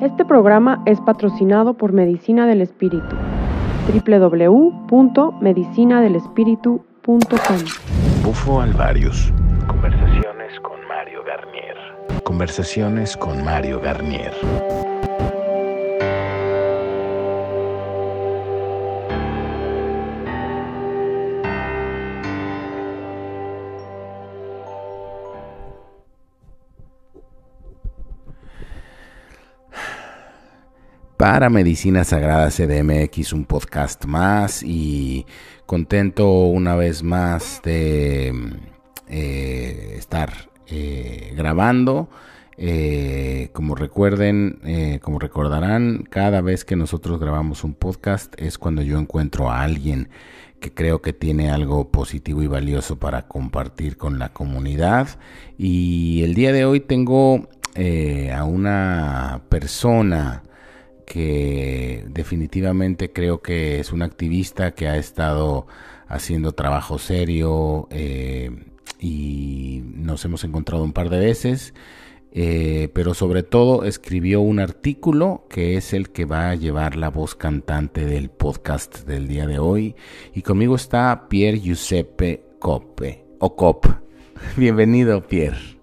Este programa es patrocinado por Medicina del Espíritu. www.medicinadelespíritu.com Bufo Alvarius. Conversaciones con Mario Garnier. Conversaciones con Mario Garnier. Para Medicina Sagrada CDMX, un podcast más y contento una vez más de eh, estar eh, grabando. Eh, como recuerden, como recordarán, cada vez que nosotros grabamos un podcast es cuando yo encuentro a alguien que creo que tiene algo positivo y valioso para compartir con la comunidad. Y el día de hoy tengo a una persona que definitivamente creo que es un activista que ha estado haciendo trabajo serio eh, y nos hemos encontrado un par de veces, eh, pero sobre todo escribió un artículo que es el que va a llevar la voz cantante del podcast del día de hoy y conmigo está Pierre Giuseppe Coppe o Cop. Bienvenido Pierre.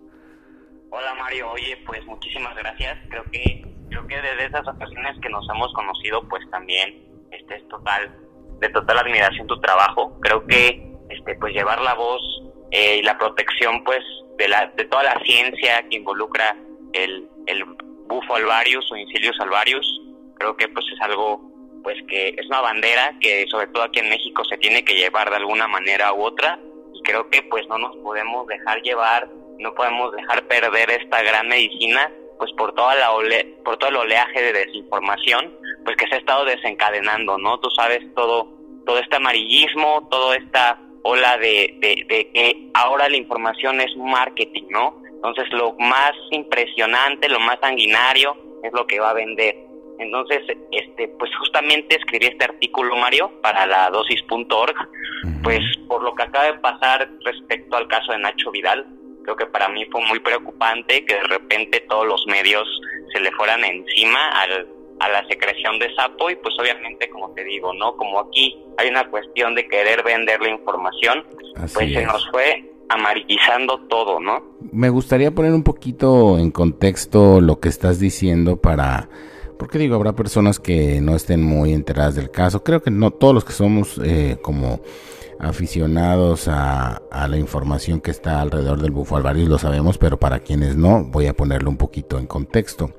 Hola Mario, oye pues muchísimas gracias, creo que creo que desde esas ocasiones que nos hemos conocido, pues también este es total, de total admiración tu trabajo. Creo que este pues llevar la voz eh, y la protección pues de la de toda la ciencia que involucra el, el bufo alvarius o incilius alvarius, creo que pues es algo pues que es una bandera que sobre todo aquí en México se tiene que llevar de alguna manera u otra y creo que pues no nos podemos dejar llevar, no podemos dejar perder esta gran medicina pues por toda la por todo el oleaje de desinformación pues que se ha estado desencadenando no tú sabes todo todo este amarillismo toda esta ola de, de, que ahora la información es marketing no entonces lo más impresionante lo más sanguinario es lo que va a vender. Entonces este pues justamente escribí este artículo Mario para la dosis.org pues por lo que acaba de pasar respecto al caso de Nacho Vidal creo que para mí fue muy preocupante que de repente todos los medios se le fueran encima al, a la secreción de sapo y pues obviamente como te digo, ¿no? Como aquí hay una cuestión de querer vender la información, pues se nos fue amarillizando todo, ¿no? Me gustaría poner un poquito en contexto lo que estás diciendo para... Porque digo, habrá personas que no estén muy enteradas del caso. Creo que no todos los que somos eh, como aficionados a, la información que está alrededor del bufo alvarius lo sabemos, pero para quienes no, voy a ponerlo un poquito en contexto.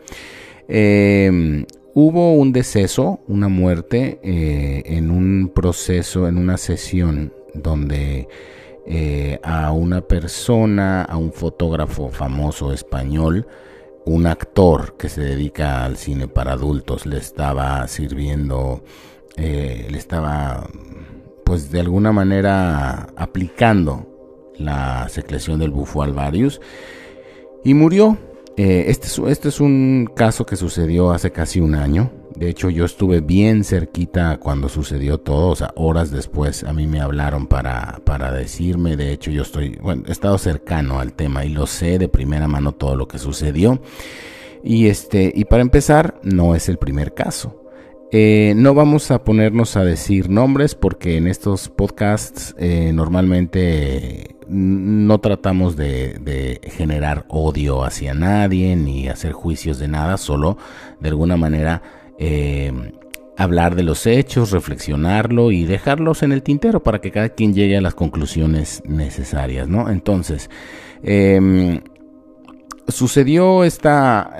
Em, hubo un deceso, una muerte, eh, en un proceso, en una sesión donde eh, a una persona, a un fotógrafo famoso español, un actor que se dedica al cine para adultos, le estaba sirviendo, eh, le estaba pues de alguna manera aplicando la secreción del bufo alvarius y murió. Eh, este, es, este es un caso que sucedió hace casi un año. De hecho, yo estuve bien cerquita cuando sucedió todo, o sea, horas después a mí me hablaron para, para decirme, de hecho yo estoy, bueno, he estado cercano al tema y lo sé de primera mano todo lo que sucedió. Y este, y para empezar, no es el primer caso. Eh, no vamos a ponernos a decir nombres porque en estos podcasts eh, normalmente no tratamos de, generar odio hacia nadie ni hacer juicios de nada, solo de alguna manera eh, hablar de los hechos, reflexionarlo y dejarlos en el tintero para que cada quien llegue a las conclusiones necesarias, ¿no? Entonces, em, sucedió esta,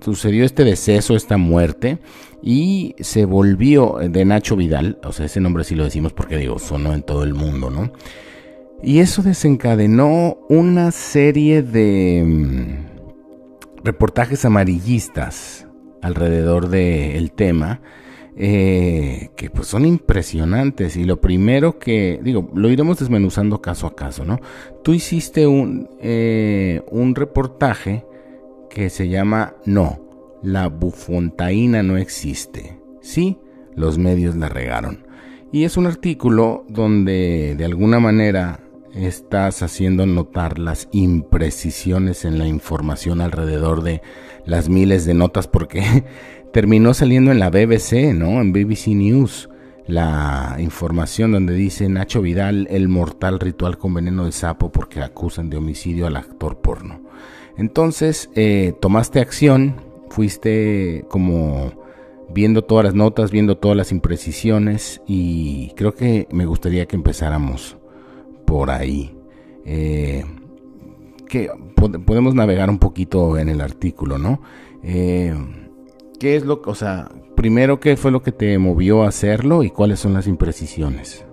sucedió este deceso, esta muerte y se volvió de Nacho Vidal, o sea, ese nombre sí lo decimos porque digo, sonó en todo el mundo, ¿no? Y eso desencadenó una serie de mm, reportajes amarillistas alrededor del tema, eh, que pues son impresionantes. Y lo primero que, digo, lo iremos desmenuzando caso a caso, ¿no? Tú hiciste un, eh, un reportaje que se llama No, la bufontaína no existe. Sí, los medios la regaron. Y es un artículo donde de alguna manera estás haciendo notar las imprecisiones en la información alrededor de las miles de notas porque terminó saliendo en la BBC, ¿no? En BBC News la información donde dice Nacho Vidal el mortal ritual con veneno de sapo porque acusan de homicidio al actor porno. Entonces eh, tomaste acción, fuiste como viendo todas las notas, viendo todas las imprecisiones y creo que me gustaría que empezáramos por ahí. Eh, que podemos navegar un poquito en el artículo, ¿no? Eh, ¿Qué es lo que, o sea, primero, qué fue lo que te movió a hacerlo y cuáles son las imprecisiones?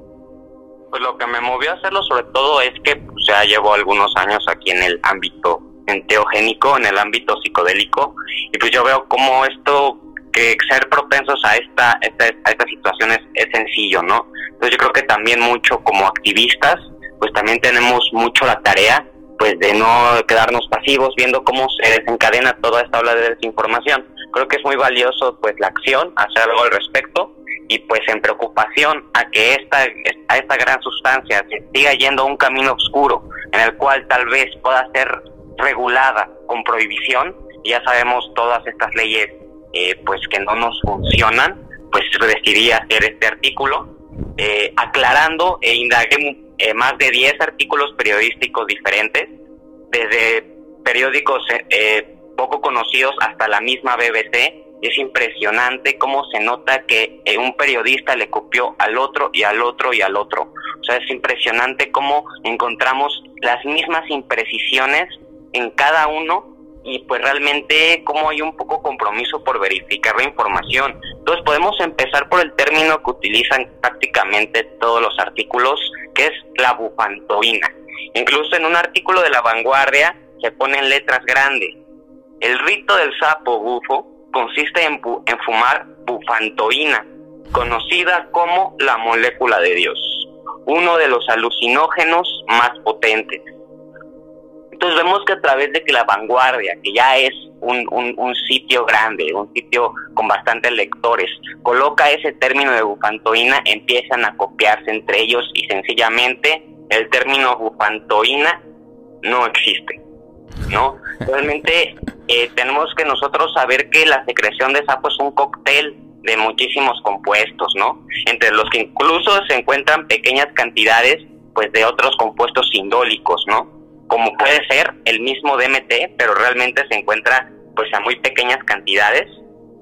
Pues lo que me movió a hacerlo sobre todo es que pues, ya llevo algunos años aquí en el ámbito enteogénico, en el ámbito psicodélico, y pues yo veo cómo esto, que ser propensos a esta, esta a estas situaciones es sencillo, ¿no? Entonces yo creo que también mucho como activistas, pues también tenemos mucho la tarea pues de no quedarnos pasivos viendo cómo se desencadena toda esta ola de desinformación. Creo que es muy valioso pues la acción, hacer algo al respecto y pues en preocupación a que esta, a esta gran sustancia se siga yendo a un camino oscuro en el cual tal vez pueda ser regulada con prohibición, ya sabemos todas estas leyes eh, pues que no nos funcionan, pues decidí hacer este artículo eh, aclarando e indagué eh, más de 10 artículos periodísticos diferentes, desde periódicos eh, poco conocidos hasta la misma BBC. Es impresionante cómo se nota que un periodista le copió al otro y al otro y al otro. O sea, es impresionante cómo encontramos las mismas imprecisiones en cada uno y pues realmente como hay un poco compromiso por verificar la información. Entonces podemos empezar por el término que utilizan prácticamente todos los artículos, que es la bufantoína. Incluso en un artículo de la vanguardia se ponen letras grandes. El rito del sapo bufo consiste en, en fumar bufantoína, conocida como la molécula de Dios, uno de los alucinógenos más potentes entonces vemos que a través de que la vanguardia, que ya es un, un, sitio grande, un sitio con bastantes lectores, coloca ese término de bufantoína, empiezan a copiarse entre ellos y sencillamente el término bufantoína no existe, ¿no? Realmente eh, tenemos que nosotros saber que la secreción de sapo es un cóctel de muchísimos compuestos, ¿no? Entre los que incluso se encuentran pequeñas cantidades, pues, de otros compuestos sindólicos, ¿no? Como puede ser el mismo DMT, pero realmente se encuentra pues a muy pequeñas cantidades.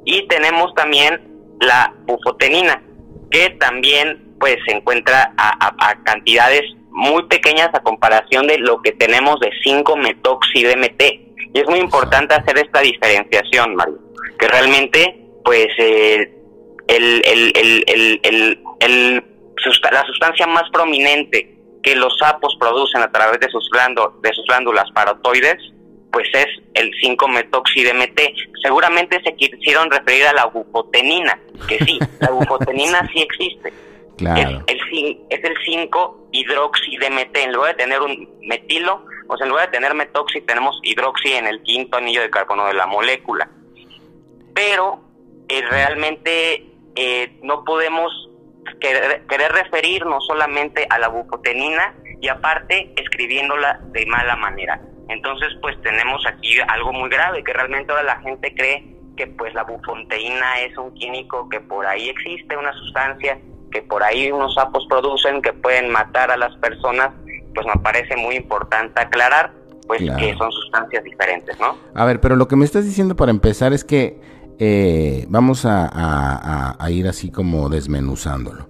Y tenemos también la bufotenina, que también pues se encuentra a, cantidades muy pequeñas a comparación de lo que tenemos de 5-metoxi-DMT. Y es muy importante hacer esta diferenciación, Mario, que realmente pues eh, el, la sustancia más prominente que los sapos producen a través de sus, de sus glándulas parotoides, pues es el 5-metoxi-DMT. Seguramente se quisieron referir a la bufotenina, que sí, la bufotenina sí existe. Claro. Es el, es el 5-hidroxi-DMT. En lugar de tener un metilo, o sea, en lugar de tener metoxi, tenemos hidroxi en el quinto anillo de carbono de la molécula. Pero eh, realmente eh, no podemos querer, querer referirnos solamente a la bufotenina y aparte escribiéndola de mala manera. Entonces, pues tenemos aquí algo muy grave, que realmente ahora la gente cree que pues la bufonteína es un químico que por ahí existe, una sustancia que por ahí unos sapos producen que pueden matar a las personas, pues me parece muy importante aclarar pues que son sustancias diferentes, ¿no? A ver, pero lo que me estás diciendo para empezar es que eh, vamos a, ir así como desmenuzándolo.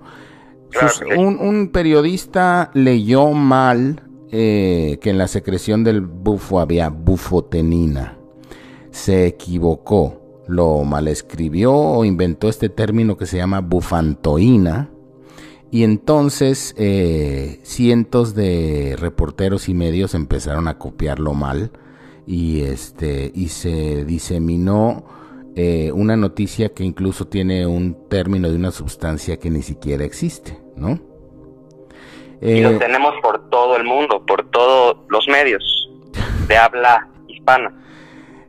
un, periodista leyó mal eh, que en la secreción del bufo había bufotenina. Se equivocó, lo malescribió o inventó este término que se llama bufantoína. Y entonces eh, cientos de reporteros y medios empezaron a copiarlo mal y este y se diseminó eh, una noticia que incluso tiene un término de una sustancia que ni siquiera existe, ¿no? y lo eh, tenemos por todo el mundo, por todos los medios de habla hispana.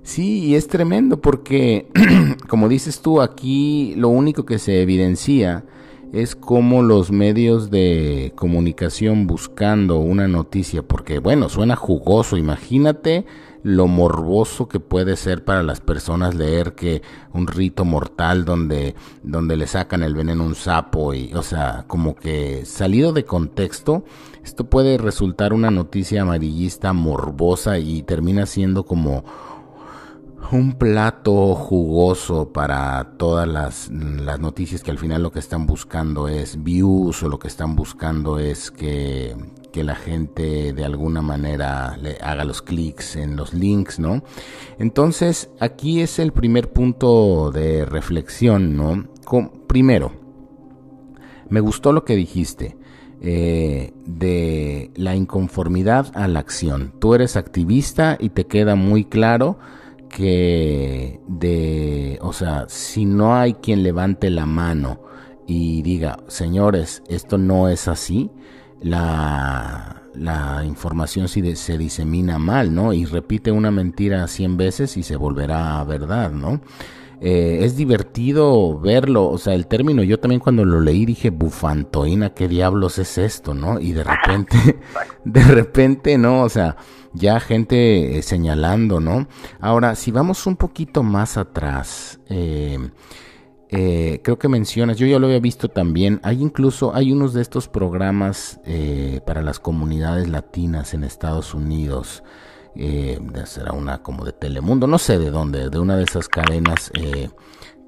Sí, y es tremendo porque, como dices tú, aquí lo único que se evidencia es como los medios de comunicación buscando una noticia, porque bueno, suena jugoso, imagínate lo morboso que puede ser para las personas leer que un rito mortal donde, donde le sacan el veneno a un sapo y, o sea, como que salido de contexto, esto puede resultar una noticia amarillista morbosa y termina siendo como un plato jugoso para todas las, las, noticias que al final lo que están buscando es views o lo que están buscando es que, que la gente de alguna manera le haga los clics en los links, ¿no? Entonces, aquí es el primer punto de reflexión, ¿no? primero, me gustó lo que dijiste. Eh, de la inconformidad a la acción. Tú eres activista y te queda muy claro que de, o sea, si no hay quien levante la mano y diga, señores, esto no es así, la, información se, se disemina mal, ¿no? Y repite una mentira cien veces y se volverá verdad, ¿no? Eh, es divertido verlo, o sea, el término, yo también cuando lo leí dije, bufantoína, ¿qué diablos es esto, no? Y de repente, de repente, ¿no? O sea, ya gente eh, señalando, ¿no? Ahora, si vamos un poquito más atrás, eh, eh, creo que mencionas, yo ya lo había visto también, hay incluso, hay unos de estos programas eh, para las comunidades latinas en Estados Unidos, eh, será una como de Telemundo, no sé de dónde, de una de esas cadenas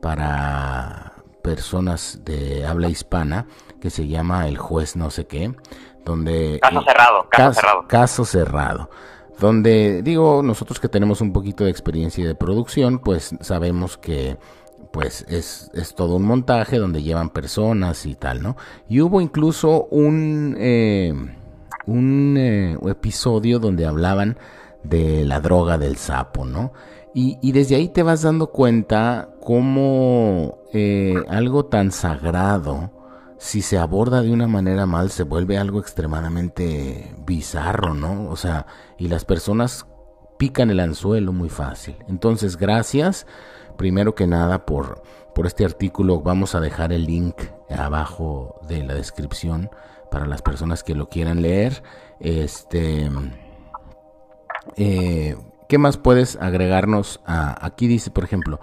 para personas de habla hispana que se llama El Juez no sé qué, donde... Caso cerrado, caso cerrado. Caso cerrado donde digo nosotros que tenemos un poquito de experiencia de producción pues sabemos que pues es, es, todo un montaje donde llevan personas y tal, ¿no? Y hubo incluso un, eh, un eh, episodio donde hablaban de la droga del sapo, ¿no? Y, y desde ahí te vas dando cuenta cómo eh, algo tan sagrado, si se aborda de una manera mal, se vuelve algo extremadamente bizarro, ¿no? O sea, y las personas pican el anzuelo muy fácil. Entonces, gracias primero que nada por, por este artículo. Vamos a dejar el link abajo de la descripción para las personas que lo quieran leer. Este, eh, ¿Qué más puedes agregarnos? Aquí dice, por ejemplo,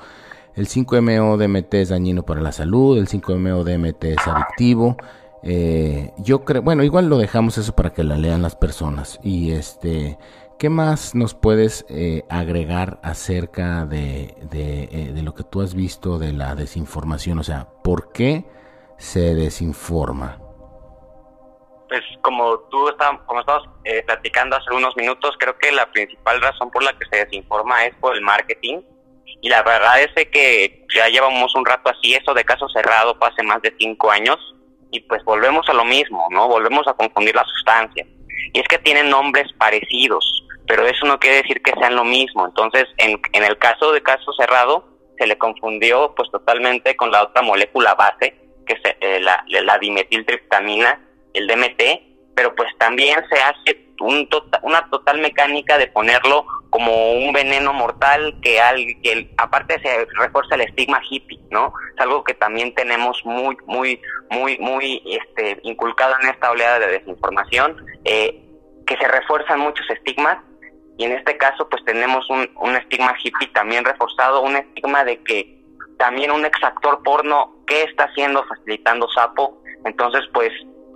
el 5-MeO-DMT es dañino para la salud, el 5-MeO-DMT es adictivo. Eh, yo creo, bueno, igual lo dejamos eso para que la lean las personas. Y este, ¿Qué más nos puedes eh, agregar acerca de, eh, de, lo que tú has visto de la desinformación? O sea, ¿por qué se desinforma? Pues como tú está, como estabas eh, platicando hace unos minutos, creo que la principal razón por la que se desinforma es por el marketing. Y la verdad es que ya llevamos un rato así, eso de caso cerrado hace más de cinco años, y pues volvemos a lo mismo, ¿no? Volvemos a confundir la sustancia. Y es que tienen nombres parecidos pero eso no quiere decir que sean lo mismo. Entonces, en, en el caso de caso cerrado, se le confundió pues totalmente con la otra molécula base, que es eh, la, la dimetiltriptamina, el DMT, pero pues también se hace un tota, una total mecánica de ponerlo como un veneno mortal que, al, que aparte se refuerza el estigma hippie, ¿no? Es algo que también tenemos muy, muy, muy, muy este, inculcado en esta oleada de desinformación, eh, que se refuerzan muchos estigmas y en este caso pues tenemos un, un estigma hippie también reforzado, un estigma de que también un exactor porno, ¿qué está haciendo facilitando Sapo? Entonces pues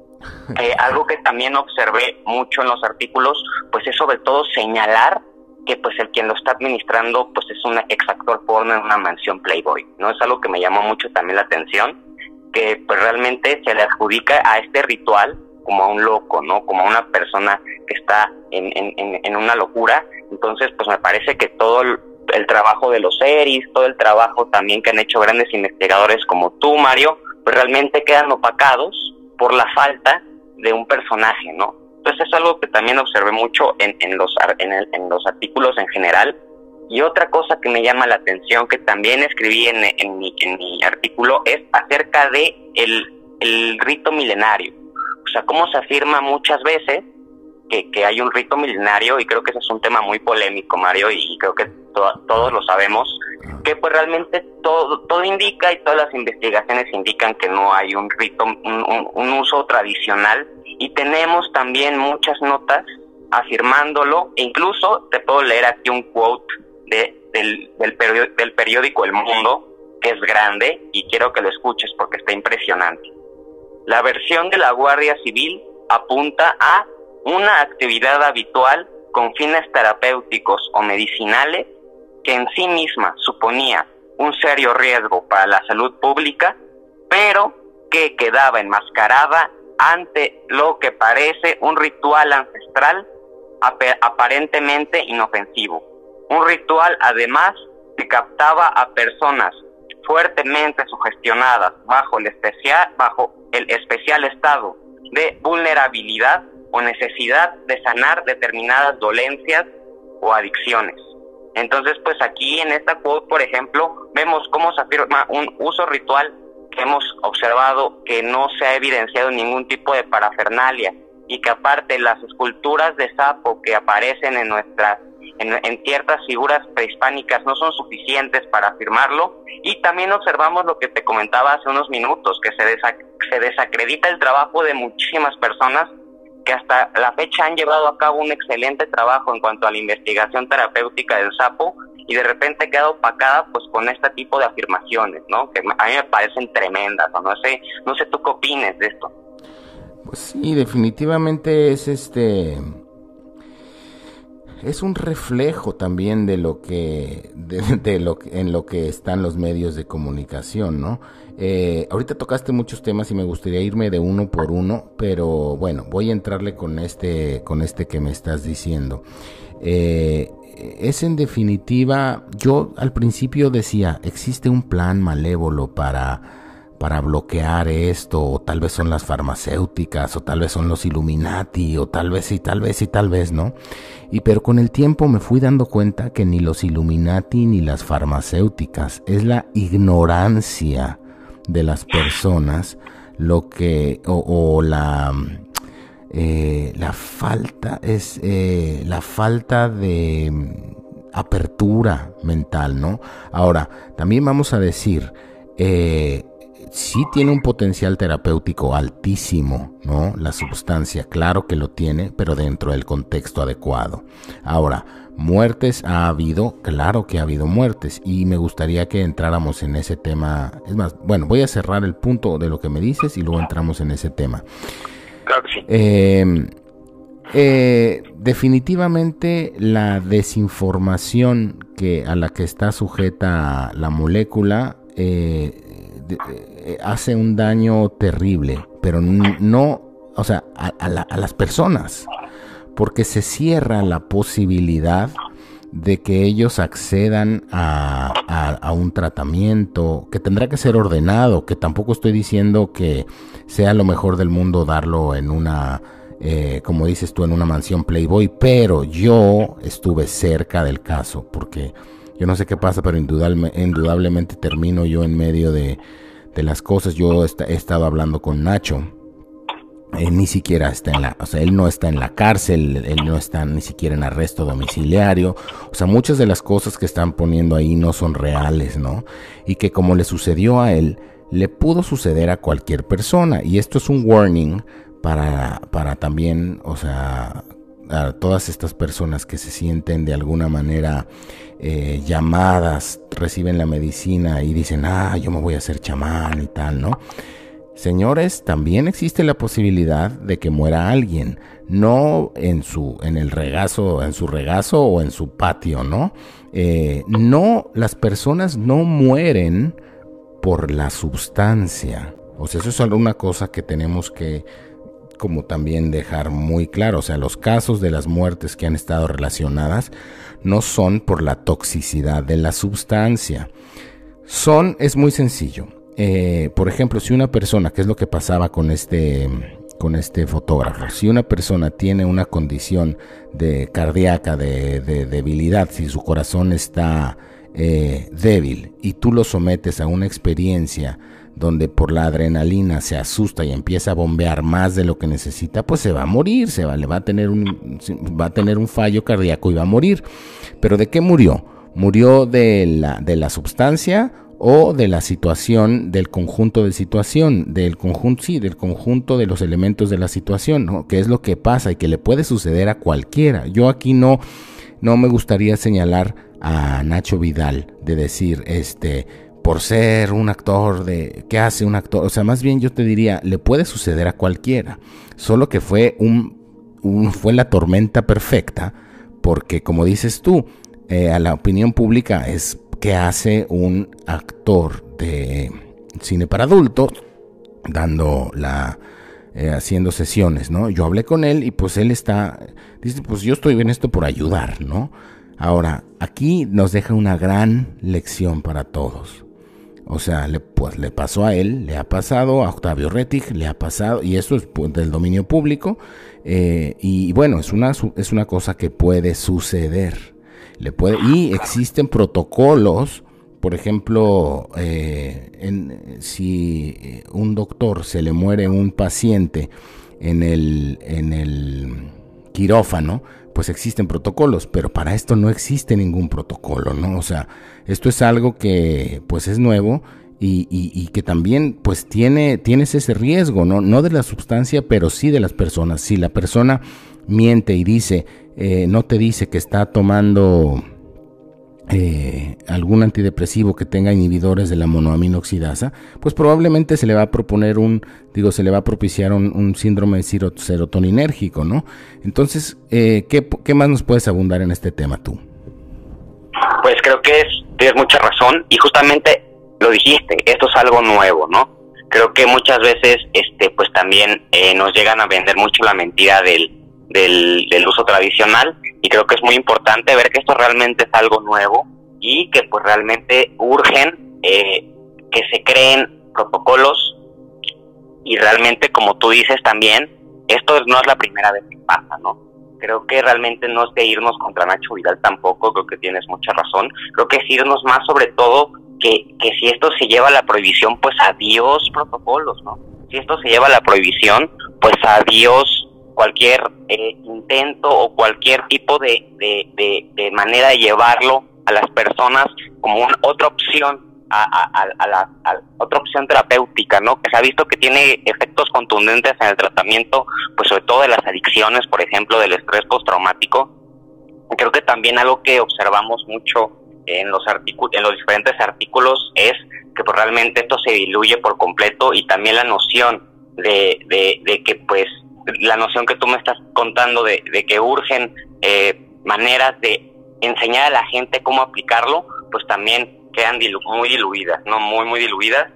eh, algo que también observé mucho en los artículos pues es sobre todo señalar que pues el quien lo está administrando pues es un exactor porno en una mansión Playboy, ¿no? Es algo que me llamó mucho también la atención, que pues realmente se le adjudica a este ritual como a un loco, ¿no? Como a una persona que está en, en, en una locura. Entonces, pues me parece que todo el, trabajo de los series, todo el trabajo también que han hecho grandes investigadores como tú, Mario, pues realmente quedan opacados por la falta de un personaje, ¿no? Entonces es algo que también observé mucho en, en, los, en, el, en los artículos en general. Y otra cosa que me llama la atención, que también escribí en, en, mi, mi artículo, es acerca de el, el rito milenario. O sea, cómo se afirma muchas veces que, que, hay un rito milenario y creo que ese es un tema muy polémico, Mario, y creo que todos lo sabemos, que pues realmente todo, todo indica y todas las investigaciones indican que no hay un rito, un, un uso tradicional y tenemos también muchas notas afirmándolo e incluso te puedo leer aquí un quote de, del, del, del periódico El Mundo que es grande y quiero que lo escuches porque está impresionante. La versión de la Guardia Civil apunta a una actividad habitual con fines terapéuticos o medicinales que en sí misma suponía un serio riesgo para la salud pública, pero que quedaba enmascarada ante lo que parece un ritual ancestral aparentemente inofensivo. Un ritual además que captaba a personas fuertemente sugestionadas bajo el especial, bajo el especial estado de vulnerabilidad o necesidad de sanar determinadas dolencias o adicciones. Entonces, pues aquí en esta quote, por ejemplo, vemos cómo se afirma un uso ritual que hemos observado que no se ha evidenciado ningún tipo de parafernalia y que aparte las esculturas de sapo que aparecen en nuestras en, ciertas figuras prehispánicas no son suficientes para afirmarlo y también observamos lo que te comentaba hace unos minutos que se, se desacredita el trabajo de muchísimas personas que hasta la fecha han llevado a cabo un excelente trabajo en cuanto a la investigación terapéutica del sapo y de repente queda opacada pues con este tipo de afirmaciones, ¿no? Que a mí me parecen tremendas, o no sé, no sé tú qué opines de esto. Pues sí, definitivamente es este es un reflejo también de lo que de, lo en lo que están los medios de comunicación, ¿no? Eh, ahorita tocaste muchos temas y me gustaría irme de uno por uno, pero bueno, voy a entrarle con este con este que me estás diciendo. Eh, es en definitiva, yo al principio decía, existe un plan malévolo para para bloquear esto, o tal vez son las farmacéuticas, o tal vez son los Illuminati, o tal vez y tal vez y tal vez, ¿no? Y pero con el tiempo me fui dando cuenta que ni los Illuminati ni las farmacéuticas, es la ignorancia de las personas lo que, o, la, eh, la falta, es eh, la falta de apertura mental, ¿no? Ahora, también vamos a decir, eh, sí tiene un potencial terapéutico altísimo, ¿no? La sustancia, claro que lo tiene, pero dentro del contexto adecuado. Ahora, muertes ha habido, claro que ha habido muertes, y me gustaría que entráramos en ese tema. Es más, bueno, voy a cerrar el punto de lo que me dices y luego entramos en ese tema. Em, eh, definitivamente la desinformación que a la que está sujeta la molécula eh, eh, hace un daño terrible, pero no, o sea, a, las personas, porque se cierra la posibilidad de que ellos accedan a, un tratamiento que tendrá que ser ordenado, que tampoco estoy diciendo que sea lo mejor del mundo darlo en una, eh, como dices tú, en una mansión Playboy, pero yo estuve cerca del caso, porque yo no sé qué pasa, pero indudablemente termino yo en medio de, las cosas. Yo he estado hablando con Nacho. Él ni siquiera está en la, o sea, él no está en la cárcel, él no está ni siquiera en arresto domiciliario. O sea, muchas de las cosas que están poniendo ahí no son reales, ¿no? Y que como le sucedió a él, le pudo suceder a cualquier persona. Y esto es un warning para, para también, o sea, a todas estas personas que se sienten de alguna manera eh, llamadas, reciben la medicina y dicen, ah, yo me voy a hacer chamán y tal, ¿no? Señores, también existe la posibilidad de que muera alguien, no en su, en el regazo, en su regazo o en su patio, ¿no? Eh, no, las personas no mueren por la sustancia. O sea, eso es alguna cosa que tenemos que como también dejar muy claro, o sea, los casos de las muertes que han estado relacionadas no son por la toxicidad de la sustancia. Son, es muy sencillo. Eh, por ejemplo, si una persona, que es lo que pasaba con este, con este fotógrafo, si una persona tiene una condición de cardíaca, de, debilidad, si su corazón está eh, débil y tú lo sometes a una experiencia donde por la adrenalina se asusta y empieza a bombear más de lo que necesita, pues se va a morir, se va, le va a tener un, va a tener un fallo cardíaco y va a morir. Pero ¿de qué murió? ¿Murió de la, de la sustancia o de la situación, del conjunto de situación, del conjunto, sí, del conjunto de los elementos de la situación, ¿no? que es lo que pasa y que le puede suceder a cualquiera. Yo aquí no, no me gustaría señalar a Nacho Vidal de decir, este, por ser un actor de, ¿qué hace un actor? O sea, más bien yo te diría, le puede suceder a cualquiera, solo que fue un, un fue la tormenta perfecta, porque como dices tú, eh, a la opinión pública es que hace un actor de cine para adultos dando la eh, haciendo sesiones, ¿no? Yo hablé con él y pues él está dice, pues yo estoy en esto por ayudar, ¿no? Ahora, aquí nos deja una gran lección para todos. O sea, le, pues le pasó a él, le ha pasado a Octavio Rettig, le ha pasado, y eso es pues, del dominio público, eh, y bueno, es una, es una cosa que puede suceder. Le puede, y existen protocolos, por ejemplo, eh, en, si un doctor se le muere un paciente en el, en el quirófano, pues existen protocolos, pero para esto no existe ningún protocolo, ¿no? O sea, esto es algo que pues es nuevo y, y, que también pues tiene, tienes ese riesgo, ¿no? No de la sustancia, pero sí de las personas. Si la persona miente y dice, eh, no te dice que está tomando eh, algún antidepresivo que tenga inhibidores de la monoaminoxidasa, pues probablemente se le va a proponer un, digo, se le va a propiciar un, síndrome serotoninérgico, ¿no? Entonces, eh, ¿qué, ¿qué, más nos puedes abundar en este tema tú? Pues creo que es, tienes mucha razón y justamente lo dijiste, esto es algo nuevo, ¿no? Creo que muchas veces, este, pues también nos llegan a vender mucho la mentira del del, uso tradicional y creo que es muy importante ver que esto realmente es algo nuevo y que pues realmente urgen eh, que se creen protocolos y realmente como tú dices también esto no es la primera vez que pasa no creo que realmente no es de irnos contra Nacho Vidal tampoco creo que tienes mucha razón. Creo que es irnos más sobre todo que, que si esto se lleva a la prohibición pues adiós protocolos no si esto se lleva a la prohibición pues adiós cualquier eh, intento o cualquier tipo de, de, manera de llevarlo a las personas como una, otra opción a, la otra opción terapéutica, ¿no? Que se ha visto que tiene efectos contundentes en el tratamiento, pues sobre todo de las adicciones, por ejemplo, del estrés postraumático. Creo que también algo que observamos mucho en los en los diferentes artículos es que pues, realmente esto se diluye por completo y también la noción de, de, de que pues la noción que tú me estás contando de, que urgen eh, maneras de enseñar a la gente cómo aplicarlo, pues también quedan muy diluidas, ¿no? Muy, muy diluidas.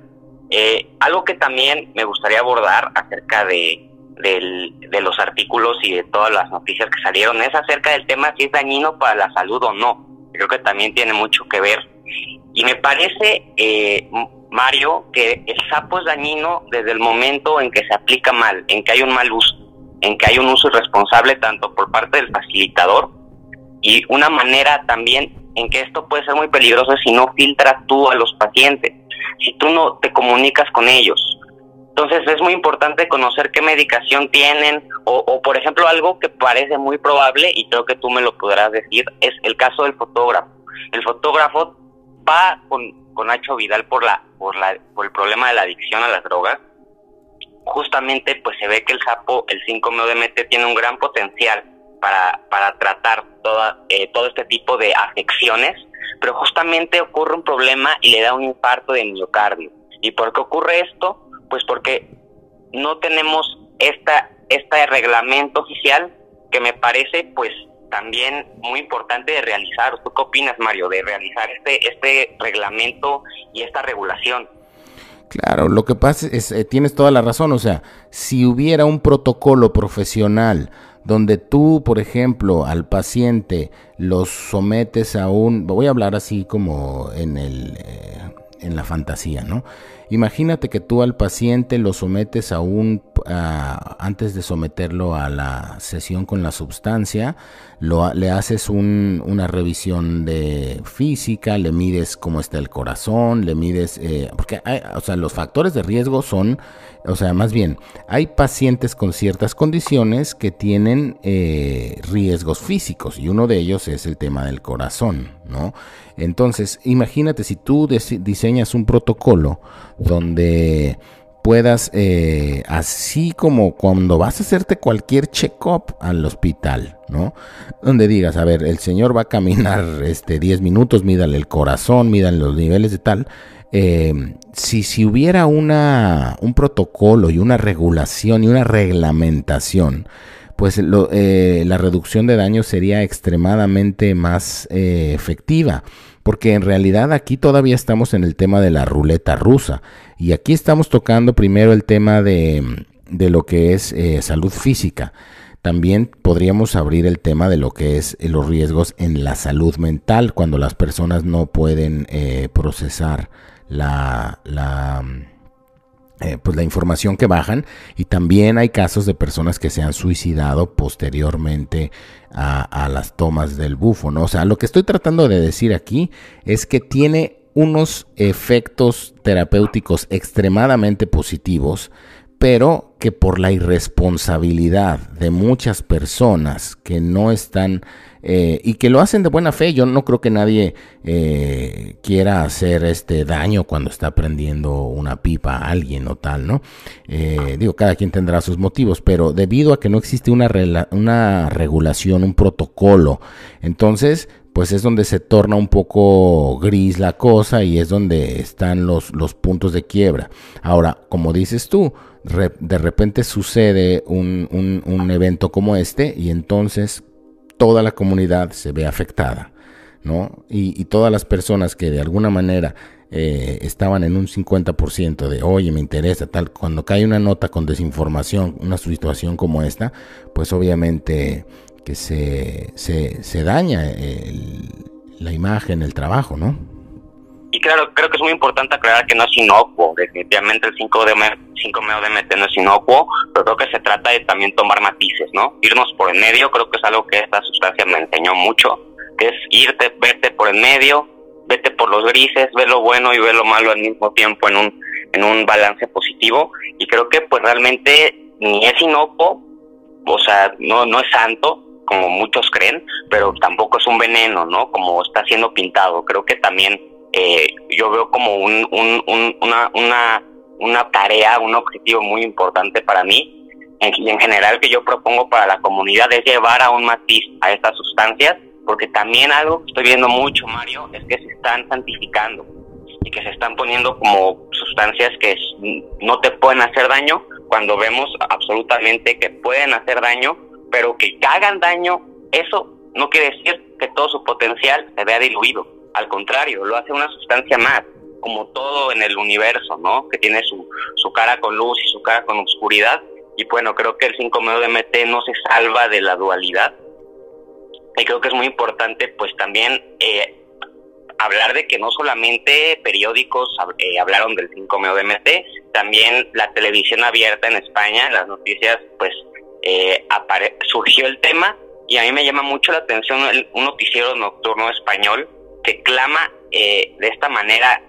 Eh, algo que también me gustaría abordar acerca de, de los artículos y de todas las noticias que salieron es acerca del tema si es dañino para la salud o no. Creo que también tiene mucho que ver. Y me parece, eh, Mario, que el sapo es dañino desde el momento en que se aplica mal, en que hay un mal uso en que hay un uso irresponsable tanto por parte del facilitador y una manera también en que esto puede ser muy peligroso si no filtras tú a los pacientes, si tú no te comunicas con ellos. Entonces es muy importante conocer qué medicación tienen o, por ejemplo algo que parece muy probable y creo que tú me lo podrás decir es el caso del fotógrafo. El fotógrafo va con, con Nacho Vidal por, la, por, la, por el problema de la adicción a las drogas justamente pues se ve que el sapo, el 5-MeO-DMT tiene un gran potencial para, para tratar toda, eh, todo este tipo de afecciones, pero justamente ocurre un problema y le da un infarto de miocardio. ¿Y por qué ocurre esto? Pues porque no tenemos esta, este reglamento oficial que me parece pues también muy importante de realizar. ¿Tú qué opinas, Mario, de realizar este, este reglamento y esta regulación? Claro, lo que pasa es, eh, tienes toda la razón, o sea, si hubiera un protocolo profesional donde tú, por ejemplo, al paciente los sometes a un, voy a hablar así como en el, eh, en la fantasía, ¿no? Imagínate que tú al paciente lo sometes a un, antes de someterlo a la sesión con la sustancia, le haces una revisión de física, le mides cómo está el corazón, le mides, eh, porque o sea, los factores de riesgo son, o sea, más bien, hay pacientes con ciertas condiciones que tienen eh, riesgos físicos y uno de ellos es el tema del corazón, ¿no? Entonces, imagínate si tú diseñas un protocolo donde puedas, eh, así como cuando vas a hacerte cualquier check-up al hospital, ¿no? Donde digas, a ver, el señor va a caminar este 10 minutos, mídale el corazón, mídale los niveles de tal. Eh, si, si hubiera una, un protocolo y una regulación y una reglamentación, pues eh, la reducción de daño sería extremadamente más efectiva porque en realidad aquí todavía estamos en el tema de la ruleta rusa y aquí estamos tocando primero el tema de, lo que es eh, salud física. También podríamos abrir el tema de lo que es eh, los riesgos en la salud mental cuando las personas no pueden eh, procesar la, la eh, pues la información que bajan y también hay casos de personas que se han suicidado posteriormente a, las tomas del bufo, ¿no? O sea, lo que estoy tratando de decir aquí es que tiene unos efectos terapéuticos extremadamente positivos, pero que por la irresponsabilidad de muchas personas que no están eh, y que lo hacen de buena fe. Yo no creo que nadie eh, quiera hacer este daño cuando está prendiendo una pipa a alguien o tal, ¿no? Eh, digo, cada quien tendrá sus motivos, pero debido a que no existe una, regulación, un protocolo, entonces pues es donde se torna un poco gris la cosa y es donde están los, puntos de quiebra. Ahora, como dices tú, de repente sucede un evento como este y entonces toda la comunidad se ve afectada, ¿no? Y, todas las personas que de alguna manera eh, estaban en un 50% de, oye, me interesa, tal, cuando cae una nota con desinformación, una situación como esta, pues obviamente que se, se, daña la imagen, el trabajo, ¿no? Y claro, creo que es muy importante aclarar que no es inocuo, definitivamente el 5-MeO DMT no es inocuo, pero creo que se trata de también tomar matices, ¿no? Irnos por el medio, creo que es algo que esta sustancia me enseñó mucho, que es irte, verte por el medio, vete por los grises, ve lo bueno y ve lo malo al mismo tiempo en un, en un balance positivo, y creo que pues realmente ni es inocuo, o sea, no, no es santo, como muchos creen, pero tampoco es un veneno, ¿no? Como está siendo pintado. Creo que también eh, yo veo como un, una, una, una tarea, un objetivo muy importante para mí. Y en general que yo propongo para la comunidad es llevar a un matiz a estas sustancias, porque también algo que estoy viendo mucho, Mario, es que se están santificando y que se están poniendo como sustancias que no te pueden hacer daño, cuando vemos absolutamente que pueden hacer daño, pero que hagan daño, eso no quiere decir que todo su potencial se vea diluido al contrario, lo hace una sustancia más, como todo en el universo, ¿no? Que tiene su, su cara con luz y su cara con oscuridad. Y bueno, creo que el 5-MeO-DMT no se salva de la dualidad. Y creo que es muy importante, pues también eh, hablar de que no solamente periódicos eh, hablaron del 5-MeO-DMT, también la televisión abierta en España, las noticias, pues eh, surgió el tema y a mí me llama mucho la atención un noticiero nocturno español que clama eh, de esta manera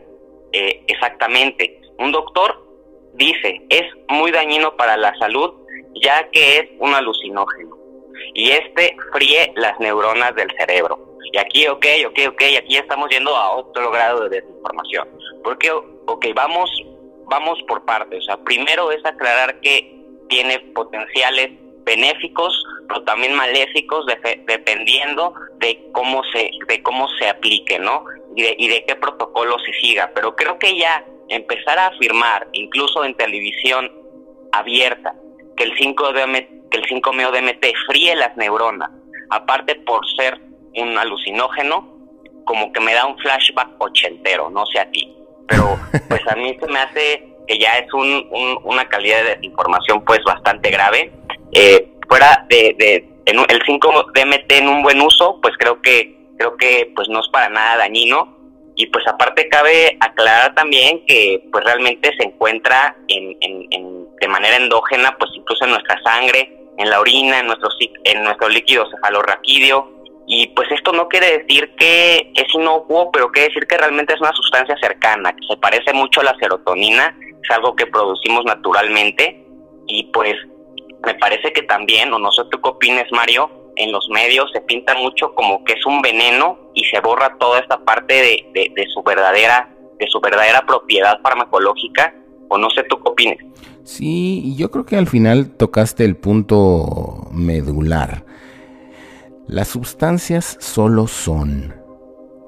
eh, exactamente. Un doctor dice, es muy dañino para la salud ya que es un alucinógeno y este fríe las neuronas del cerebro. Y aquí, ok, ok, ok, aquí estamos yendo a otro grado de desinformación. Porque, ok, vamos, vamos por partes. O sea, primero es aclarar que tiene potenciales benéficos, pero también maléficos dependiendo de cómo se de cómo se aplique, ¿no? Y de, y de qué protocolo se siga. Pero creo que ya empezar a afirmar, incluso en televisión abierta, que el 5 que el 5-meo DMT fríe las neuronas, aparte por ser un alucinógeno, como que me da un flashback ochentero, no sé a ti, pero pues a mí se me hace que ya es un, una calidad de información pues bastante grave eh, fuera de, de el 5-DMT en un buen uso, pues creo que creo que pues no es para nada dañino Y pues aparte cabe aclarar también que pues realmente se encuentra en, de manera endógena, pues incluso en nuestra sangre, en la orina, en nuestro, en nuestro líquido cefalorraquídeo. Y pues esto no quiere decir que es inocuo, pero quiere decir que realmente es una sustancia cercana, que se parece mucho a la serotonina, es algo que producimos naturalmente. Y pues me parece que también, o no sé tú qué opines, Mario, en los medios se pinta mucho como que es un veneno y se borra toda esta parte de, de, su verdadera de su verdadera propiedad farmacológica o no sé tú qué opinas. Sí, yo creo que al final tocaste el punto medular. Las sustancias solo son.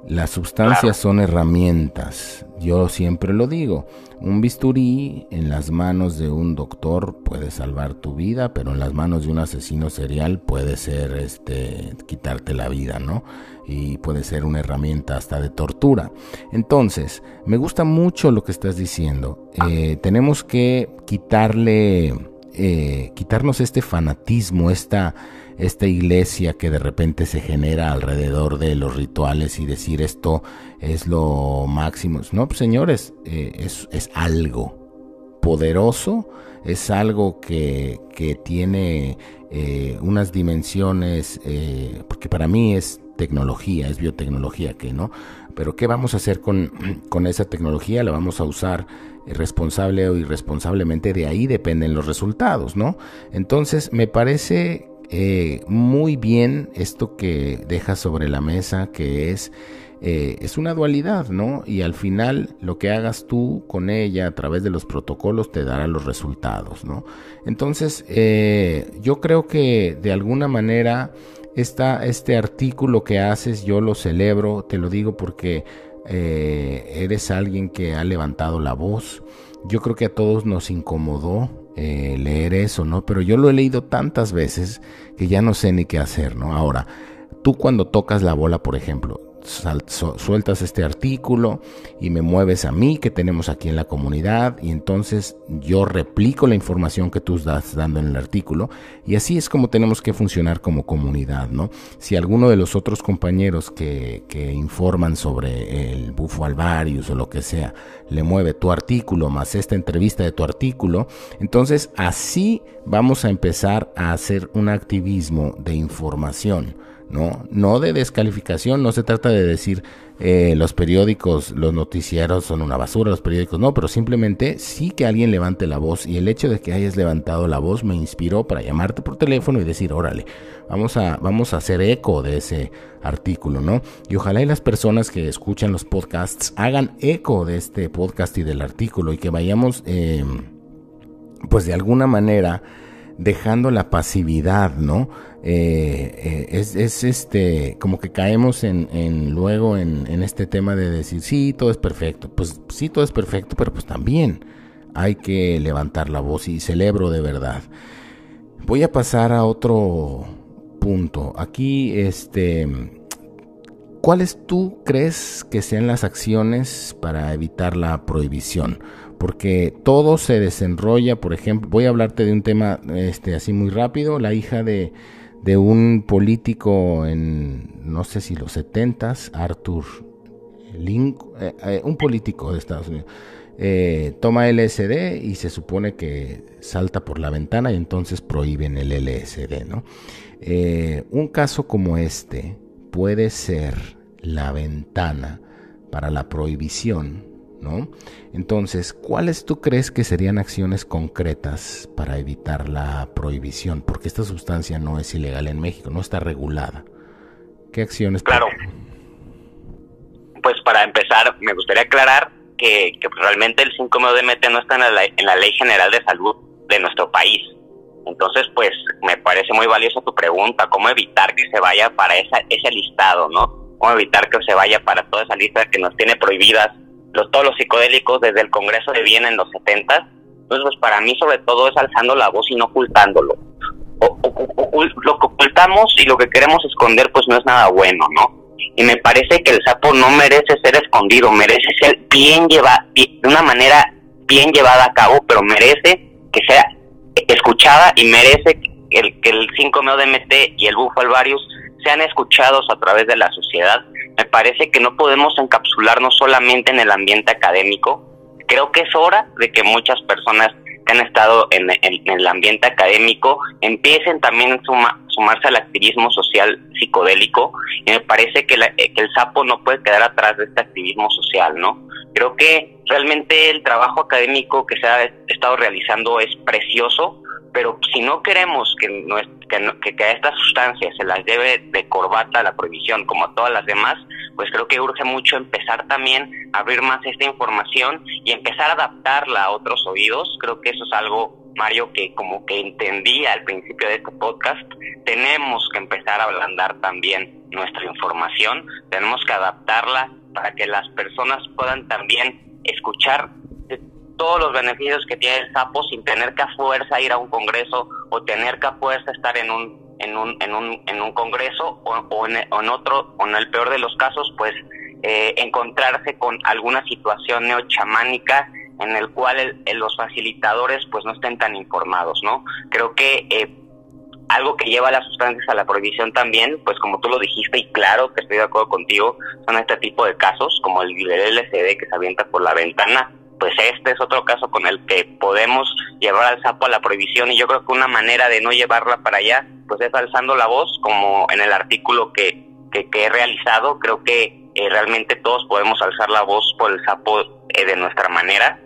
Las sustancias son herramientas. Yo siempre lo digo. Un bisturí en las manos de un doctor puede salvar tu vida, pero en las manos de un asesino serial puede ser este quitarte la vida, ¿no? Y puede ser una herramienta hasta de tortura. Entonces, me gusta mucho lo que estás diciendo. Eh, tenemos que quitarle, eh, quitarnos este fanatismo, esta esta iglesia que de repente se genera alrededor de los rituales y decir esto es lo máximo. No, pues, señores, eh, es, es, algo poderoso, es algo que, que tiene eh, unas dimensiones, eh, porque para mí es tecnología, es biotecnología, que no. Pero ¿qué vamos a hacer con, con esa tecnología? La vamos a usar responsable o irresponsablemente, de ahí dependen los resultados, ¿no? Entonces, me parece eh, muy bien esto que deja sobre la mesa, que es, eh, es una dualidad, ¿no? Y al final lo que hagas tú con ella a través de los protocolos te dará los resultados, ¿no? Entonces, eh, yo creo que de alguna manera esta, este artículo que haces yo lo celebro, te lo digo porque eres alguien que ha levantado la voz. Yo creo que a todos nos incomodó eh, leer eso, ¿no? Pero yo lo he leído tantas veces que ya no sé ni qué hacer, ¿no? Ahora, tú cuando tocas la bola, por ejemplo, sueltas este artículo y me mueves a mí que tenemos aquí en la comunidad y entonces yo replico la información que tú estás dando en el artículo y así es como tenemos que funcionar como comunidad, ¿no? Si alguno de los otros compañeros que, que informan sobre el bufo alvarius o lo que sea le mueve tu artículo más esta entrevista de tu artículo, entonces así vamos a empezar a hacer un activismo de información ¿no? No de descalificación, no se trata de decir eh, los periódicos, los noticieros son una basura, los periódicos no, pero simplemente sí que alguien levante la voz y el hecho de que hayas levantado la voz me inspiró para llamarte por teléfono y decir, órale, vamos a, vamos a hacer eco de ese artículo, ¿no? Y ojalá y las personas que escuchan los podcasts hagan eco de este podcast y del artículo y que vayamos, eh, pues de alguna manera, dejando la pasividad, ¿no? Eh, eh, es, es, este, como que caemos en, luego en, en, este tema de decir, sí, todo es perfecto. Pues sí, todo es perfecto, pero pues también hay que levantar la voz y celebro de verdad. Voy a pasar a otro punto. Aquí, este, ¿cuáles tú crees que sean las acciones para evitar la prohibición? porque todo se desenrolla, por ejemplo, voy a hablarte de un tema este así muy rápido, la hija de, de un político en no sé si los setentas, Arthur Link, eh, eh, un político de Estados Unidos. Eh, toma LSD y se supone que salta por la ventana y entonces prohíben el LSD, ¿no? un caso como este puede ser la ventana para la prohibición ¿no? Entonces, ¿cuáles tú crees que serían acciones concretas para evitar la prohibición? Porque esta sustancia no es ilegal en México, no está regulada. ¿Qué acciones? Claro. Pues para empezar, me gustaría aclarar que, realmente el 5-MeO-DMT no está en la, Ley General de Salud de nuestro país. Entonces, pues me parece muy valiosa tu pregunta, ¿cómo evitar que se vaya para ese listado, no? ¿Cómo evitar que se vaya para toda esa lista que nos tiene prohibidas los, todos los psicodélicos desde el Congreso de Viena en los 70. Entonces, pues para mí sobre todo es alzando la voz y no ocultándolo. lo que ocultamos y lo que queremos esconder pues no es nada bueno, ¿no? Y me parece que el sapo no merece ser escondido, merece ser bien llevado, de una manera bien llevada a cabo, pero merece que sea escuchada y merece el, que el 5-MeO-DMT y el bufo alvarius sean escuchados a través de la sociedad me parece que no podemos encapsularnos solamente en el ambiente académico. Creo que es hora de que muchas personas que han estado en, el ambiente académico empiecen también a sumarse al activismo social psicodélico y me parece que, que el sapo no puede quedar atrás de este activismo social, ¿no? Creo que realmente el trabajo académico que se ha estado realizando es precioso, pero si no queremos que, que, que, a estas sustancias se las lleve de corbata la prohibición como a todas las demás, pues creo que urge mucho empezar también a abrir más esta información y empezar a adaptarla a otros oídos. Creo que eso es algo, Mario, que como que entendí al principio de este podcast. Tenemos que empezar a ablandar también nuestra información, tenemos que adaptarla para que las personas puedan también escuchar todos los beneficios que tiene el sapo sin tener que a fuerza ir a un congreso o tener que a fuerza estar en un en un en un, en un congreso o, en, otro o en el peor de los casos pues eh, encontrarse con alguna situación neochamánica en el cual los facilitadores pues no estén tan informados no creo que eh, algo que lleva las sustancias a la prohibición también, pues como tú lo dijiste y claro que estoy de acuerdo contigo, son este tipo de casos como el LCD que se avienta por la ventana, pues este es otro caso con el que podemos llevar al sapo a la prohibición y yo creo que una manera de no llevarla para allá pues es alzando la voz como en el artículo que, que, he realizado creo que eh, realmente todos podemos alzar la voz por el sapo eh, de nuestra manera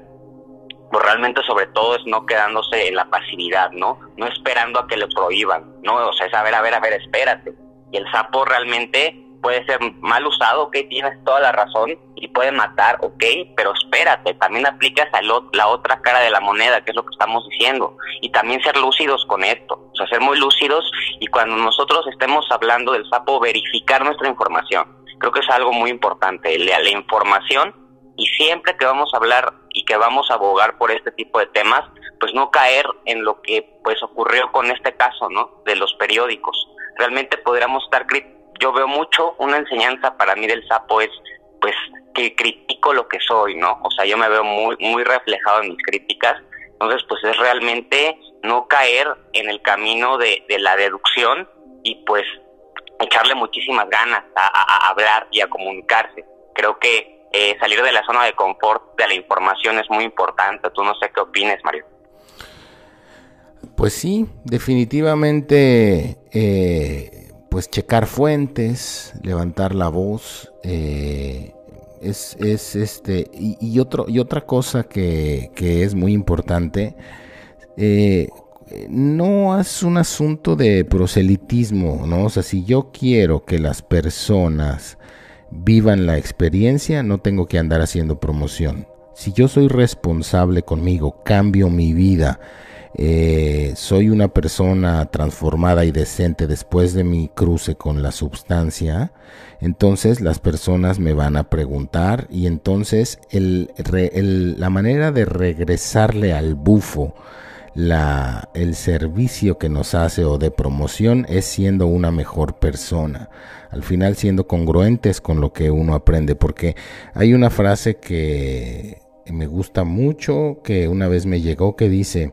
pues realmente sobre todo es no quedándose en la pasividad, ¿no? No esperando a que le prohíban, ¿no? O sea, es a ver, a ver, a ver, espérate. Y el sapo realmente puede ser mal usado, ok, tienes toda la razón y puede matar, ok, pero espérate, también aplicas a la otra cara de la moneda, que es lo que estamos diciendo, y también ser lúcidos con esto, o sea, ser muy lúcidos y cuando nosotros estemos hablando del sapo, verificar nuestra información. Creo que es algo muy importante, la, la información y siempre que vamos a hablar y que vamos a abogar por este tipo de temas, pues no caer en lo que pues ocurrió con este caso, ¿no? De los periódicos. Realmente podríamos estar yo veo mucho una enseñanza para mí del sapo es pues que critico lo que soy, ¿no? O sea, yo me veo muy muy reflejado en mis críticas. Entonces, pues es realmente no caer en el camino de, de la deducción y pues echarle muchísimas ganas a, hablar y a comunicarse. Creo que eh, salir de la zona de confort de la información es muy importante. Tú no sé qué opines, Mario. Pues sí, definitivamente eh, pues checar fuentes, levantar la voz, eh, es, es, este, y, otro, y otra cosa que, es muy importante, eh, no es un asunto de proselitismo, ¿no? O sea, si yo quiero que las personas vivan la experiencia, no tengo que andar haciendo promoción. Si yo soy responsable conmigo, cambio mi vida, eh, soy una persona transformada y decente después de mi cruce con la sustancia, entonces las personas me van a preguntar y entonces la manera de regresarle al bufo el servicio que nos hace o de promoción es siendo una mejor persona. Al final siendo congruentes con lo que uno aprende, porque hay una frase que me gusta mucho, que una vez me llegó, que dice,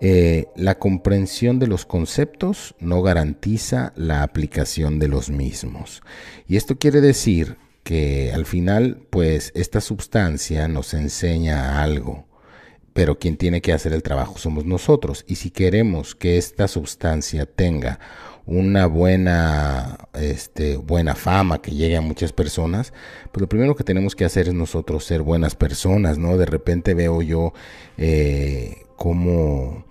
eh, la comprensión de los conceptos no garantiza la aplicación de los mismos. Y esto quiere decir que al final, pues esta sustancia nos enseña algo, pero quien tiene que hacer el trabajo somos nosotros. Y si queremos que esta sustancia tenga una buena, este, buena fama que llegue a muchas personas, pues lo primero que tenemos que hacer es nosotros ser buenas personas, ¿no? De repente veo yo eh, como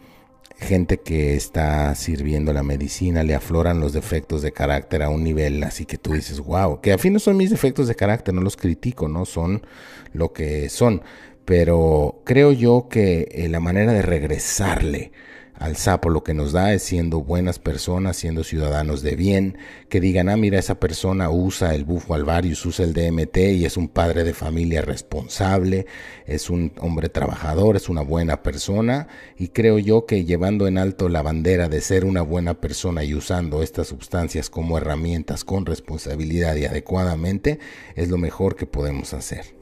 gente que está sirviendo la medicina le afloran los defectos de carácter a un nivel así que tú dices, wow, que a fin no son mis defectos de carácter, no los critico, no son lo que son, pero creo yo que eh, la manera de regresarle al sapo lo que nos da es siendo buenas personas, siendo ciudadanos de bien, que digan, ah, mira, esa persona usa el bufo alvarius, usa el DMT y es un padre de familia responsable, es un hombre trabajador, es una buena persona y creo yo que llevando en alto la bandera de ser una buena persona y usando estas sustancias como herramientas con responsabilidad y adecuadamente es lo mejor que podemos hacer.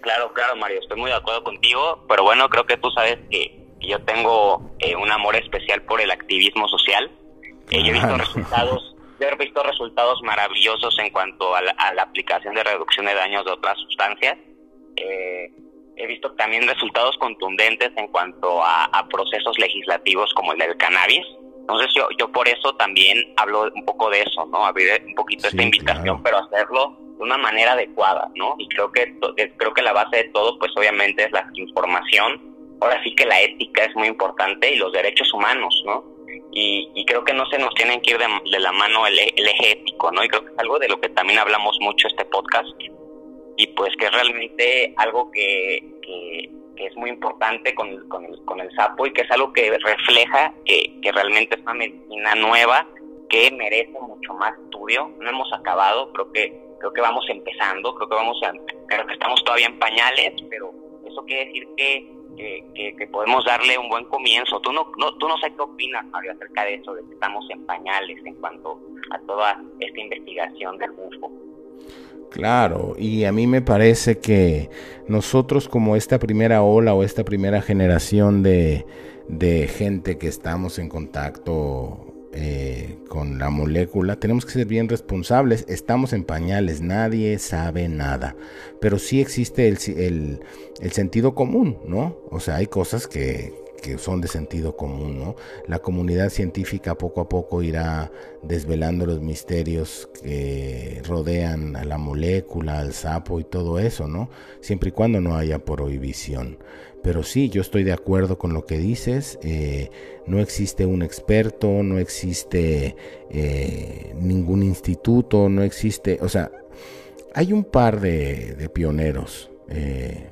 Claro, claro, Mario, estoy muy de acuerdo contigo, pero bueno, creo que tú sabes que yo tengo eh, un amor especial por el activismo social. Eh, yo he visto resultados he visto resultados maravillosos en cuanto a la, aplicación de reducción de daños de otras sustancias. Eh, he visto también resultados contundentes en cuanto a, procesos legislativos como el del cannabis. Entonces yo, yo por eso también hablo un poco de eso, ¿no? Abrir un poquito esta invitación, pero hacerlo de una manera adecuada, ¿no? Y creo que creo que la base de todo, pues obviamente es la información. Ahora sí que la ética es muy importante y los derechos humanos, ¿no? Y, creo que no se nos tienen que ir de, la mano el, eje ético, ¿no? Y creo que es algo de lo que también hablamos mucho este podcast y pues que es realmente algo que, que, es muy importante con, con, el, con el sapo y que es algo que refleja que, que realmente es una medicina nueva que merece mucho más estudio. No hemos acabado, creo que creo que vamos empezando, creo que vamos a, creo que estamos todavía en pañales, pero eso quiere decir que, que, podemos darle un buen comienzo. Tú no, no, tú no sé qué opinas, Mario, acerca de eso, de que estamos en pañales en cuanto a toda esta investigación del bufo. Claro, y a mí me parece que nosotros como esta primera ola o esta primera generación de, de gente que estamos en contacto eh, con la molécula, tenemos que ser bien responsables. Estamos en pañales, nadie sabe nada, pero sí existe el, sentido común, ¿no? O sea, hay cosas que, que son de sentido común, ¿no? La comunidad científica poco a poco irá desvelando los misterios que rodean a la molécula, al sapo y todo eso, ¿no? Siempre y cuando no haya prohibición. Pero sí, yo estoy de acuerdo con lo que dices. Eh, no existe un experto, no existe eh, ningún instituto, no existe, o sea, hay un par de, pioneros eh,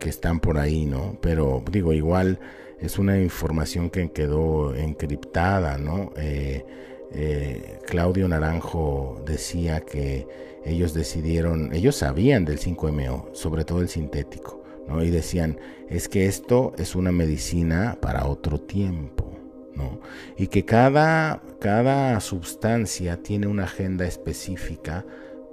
que están por ahí, ¿no? Pero digo, igual es una información que quedó encriptada, ¿no? Claudio Naranjo decía que ellos decidieron, ellos sabían del 5MO, sobre todo el sintético, Y decían, es que esto es una medicina para otro tiempo, ¿no? Y que cada, cada sustancia tiene una agenda específica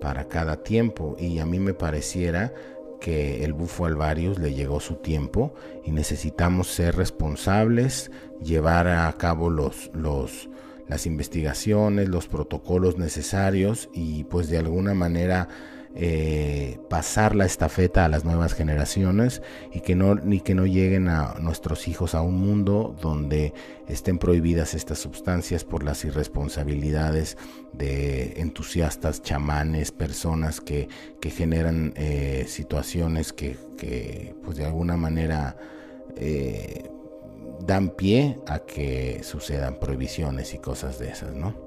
para cada tiempo. Y a mí me pareciera que el bufo alvarius le llegó su tiempo y necesitamos ser responsables, llevar a cabo los, los, las investigaciones, los protocolos necesarios y pues de alguna manera eh, pasar la estafeta a las nuevas generaciones y que no ni que no lleguen a nuestros hijos a un mundo donde estén prohibidas estas sustancias por las irresponsabilidades de entusiastas, chamanes, personas que, que generan eh, situaciones que, que, pues de alguna manera eh, dan pie a que sucedan prohibiciones y cosas de esas, ¿no?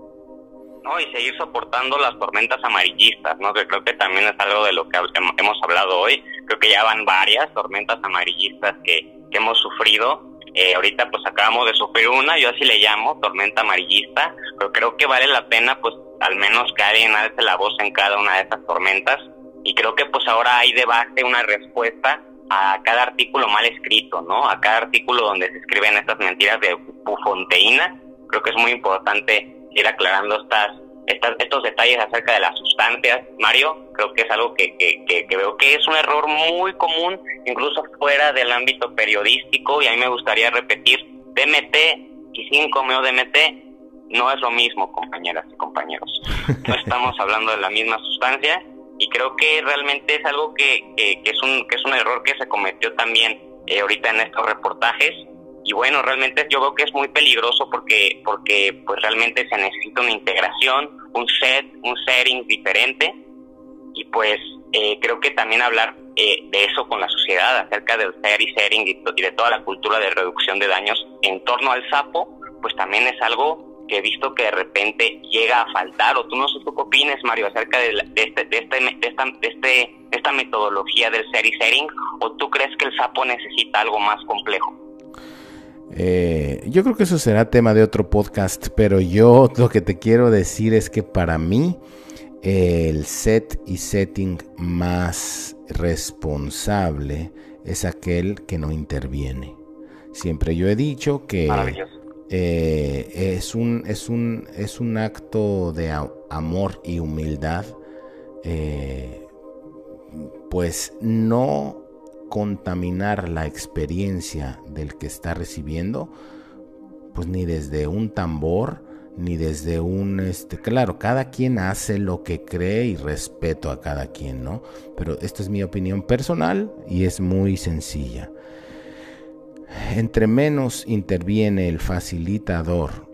Y seguir soportando las tormentas amarillistas, ¿no? Que creo que también es algo de lo que hemos hablado hoy. Creo que ya van varias tormentas amarillistas que, hemos sufrido. Eh, ahorita pues acabamos de sufrir una, yo así le llamo, tormenta amarillista, pero creo que vale la pena pues al menos que alguien alce la voz en cada una de esas tormentas y creo que pues ahora hay debate, una respuesta a cada artículo mal escrito, ¿no? A cada artículo donde se escriben estas mentiras de bufonteína, creo que es muy importante ir aclarando estas, estas, estos detalles acerca de las sustancias. Mario, creo que es algo que, que, que, veo que es un error muy común, incluso fuera del ámbito periodístico, y a mí me gustaría repetir, DMT y 5-meo DMT no es lo mismo, compañeras y compañeros. No estamos hablando de la misma sustancia y creo que realmente es algo que, que, es, un, que es un error que se cometió también eh, ahorita en estos reportajes y bueno, realmente yo veo que es muy peligroso porque, porque pues realmente se necesita una integración, un set, un setting diferente. Y pues eh, creo que también hablar eh, de eso con la sociedad, acerca del set y setting y, de toda la cultura de reducción de daños en torno al sapo, pues también es algo que he visto que de repente llega a faltar, o tú no sé tú qué opinas, Mario, acerca de, este, de, este, de, esta, de, este, esta metodología del set y setting, o tú crees que el sapo necesita algo más complejo. Eh, yo creo que eso será tema de otro podcast, pero yo lo que te quiero decir es que para mí el set y setting más responsable es aquel que no interviene. Siempre yo he dicho que eh, es, un, es, un, es un acto de amor y humildad, eh, pues no contaminar la experiencia del que está recibiendo, pues ni desde un tambor, ni desde un, este, claro, cada quien hace lo que cree y respeto a cada quien, ¿no? Pero esta es mi opinión personal y es muy sencilla. Entre menos interviene el facilitador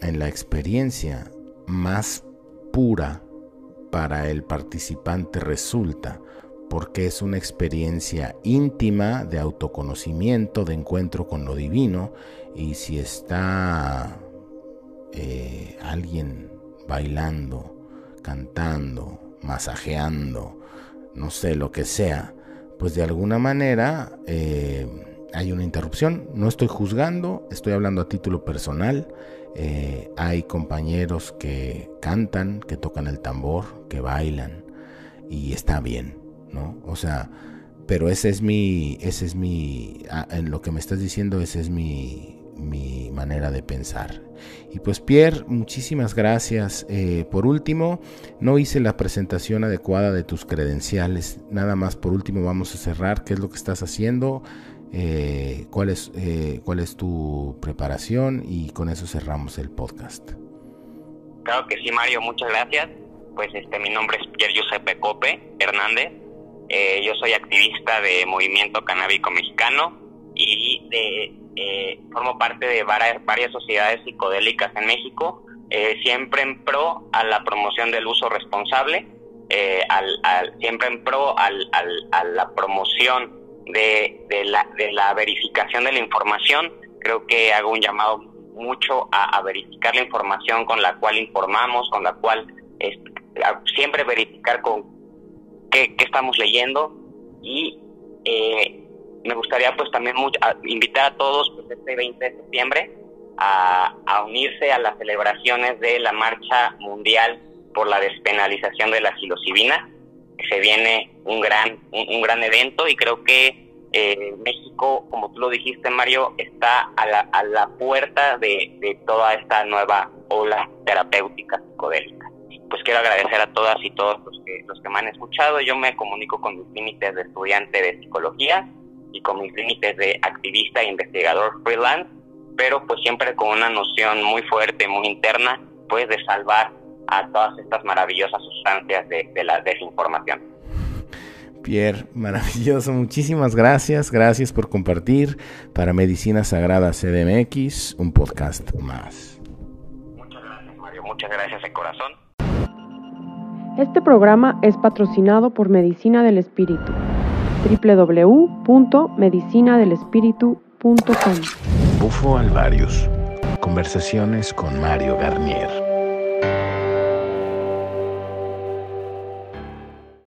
en la experiencia, más pura para el participante resulta, porque es una experiencia íntima de autoconocimiento, de encuentro con lo divino, y si está eh, alguien bailando, cantando, masajeando, no sé, lo que sea, pues de alguna manera eh, hay una interrupción. No estoy juzgando, estoy hablando a título personal. Eh, hay compañeros que cantan, que tocan el tambor, que bailan y está bien, ¿no? O sea, pero ese es mi, ese es mi, ah, en lo que me estás diciendo, ese es mi, mi manera de pensar. Y pues Pierre, muchísimas gracias. Eh, por último, no hice la presentación adecuada de tus credenciales. Nada más, por último, vamos a cerrar. ¿Qué es lo que estás haciendo? Eh, cuál, es, eh, cuál es tu preparación y con eso cerramos el podcast. Claro que sí, Mario, muchas gracias. Pues este, mi nombre es Pierre Giuseppe Cope Hernández. Eh, yo soy activista de Movimiento Canábico Mexicano y de, formo parte de varias, varias sociedades psicodélicas en México, siempre en pro a la promoción del uso responsable, al, siempre en pro al, a la promoción de, la, de la verificación de la información. Creo que hago un llamado mucho a, verificar la información con la cual informamos, con la cual siempre verificar con qué, estamos leyendo y eh, me gustaría pues también invitar a todos pues, este 20 de septiembre a, a, unirse a las celebraciones de la Marcha Mundial por la Despenalización de la Psilocibina se viene un gran, un, gran evento y creo que eh, México, como tú lo dijiste, Mario, está a la, a la puerta de, de toda esta nueva ola terapéutica psicodélica. Pues quiero agradecer a todas y todos los que, los que me han escuchado. Yo me comunico con mis límites de estudiante de psicología y con mis límites de activista e investigador freelance, pero pues siempre con una noción muy fuerte, muy interna, pues de salvar a todas estas maravillosas sustancias de, la desinformación. Pierre, maravilloso, muchísimas gracias, gracias por compartir para Medicina Sagrada CDMX, un podcast más. Muchas gracias Mario, muchas gracias de corazón. Este programa es patrocinado por Medicina del Espíritu, www.medicinadelespíritu.com. Bufo Alvarius, conversaciones con Mario Garnier.